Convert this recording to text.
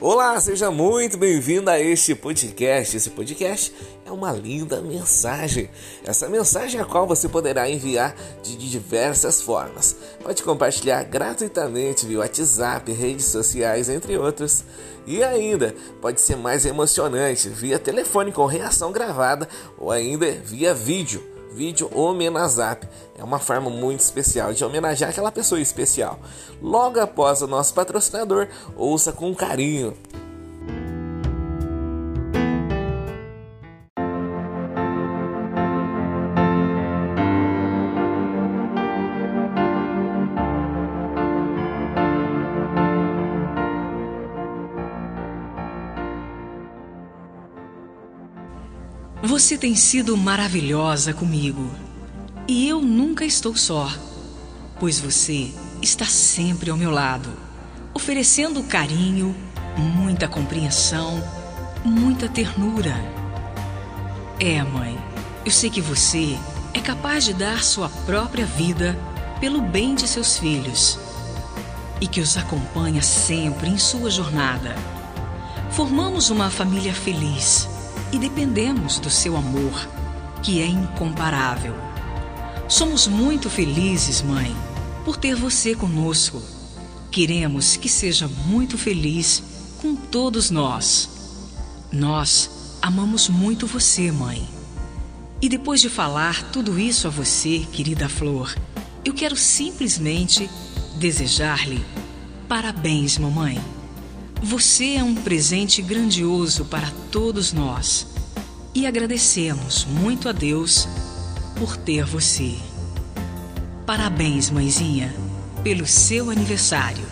Olá, seja muito bem-vindo a este podcast. Esse podcast é uma linda mensagem. Essa mensagem é a qual você poderá enviar de diversas formas. Pode compartilhar gratuitamente via WhatsApp, redes sociais, entre outros. E ainda pode ser mais emocionante via telefone com reação gravada ou ainda via vídeo vídeo Homenazap. É uma forma muito especial de homenagear aquela pessoa especial. Logo após o nosso patrocinador, ouça com carinho. Você tem sido maravilhosa comigo e eu nunca estou só, pois você está sempre ao meu lado, oferecendo carinho, muita compreensão, muita ternura. É, mãe, eu sei que você é capaz de dar sua própria vida pelo bem de seus filhos e que os acompanha sempre em sua jornada. Formamos uma família feliz e dependemos do seu amor, que é incomparável. Somos muito felizes, mãe, por ter você conosco. Queremos que seja muito feliz com todos nós. Nós amamos muito você, mãe. E depois de falar tudo isso a você, querida Flor, eu quero simplesmente desejar-lhe parabéns, mamãe. Você é um presente grandioso para todos nós e agradecemos muito a Deus por ter você. Parabéns, mãezinha, pelo seu aniversário.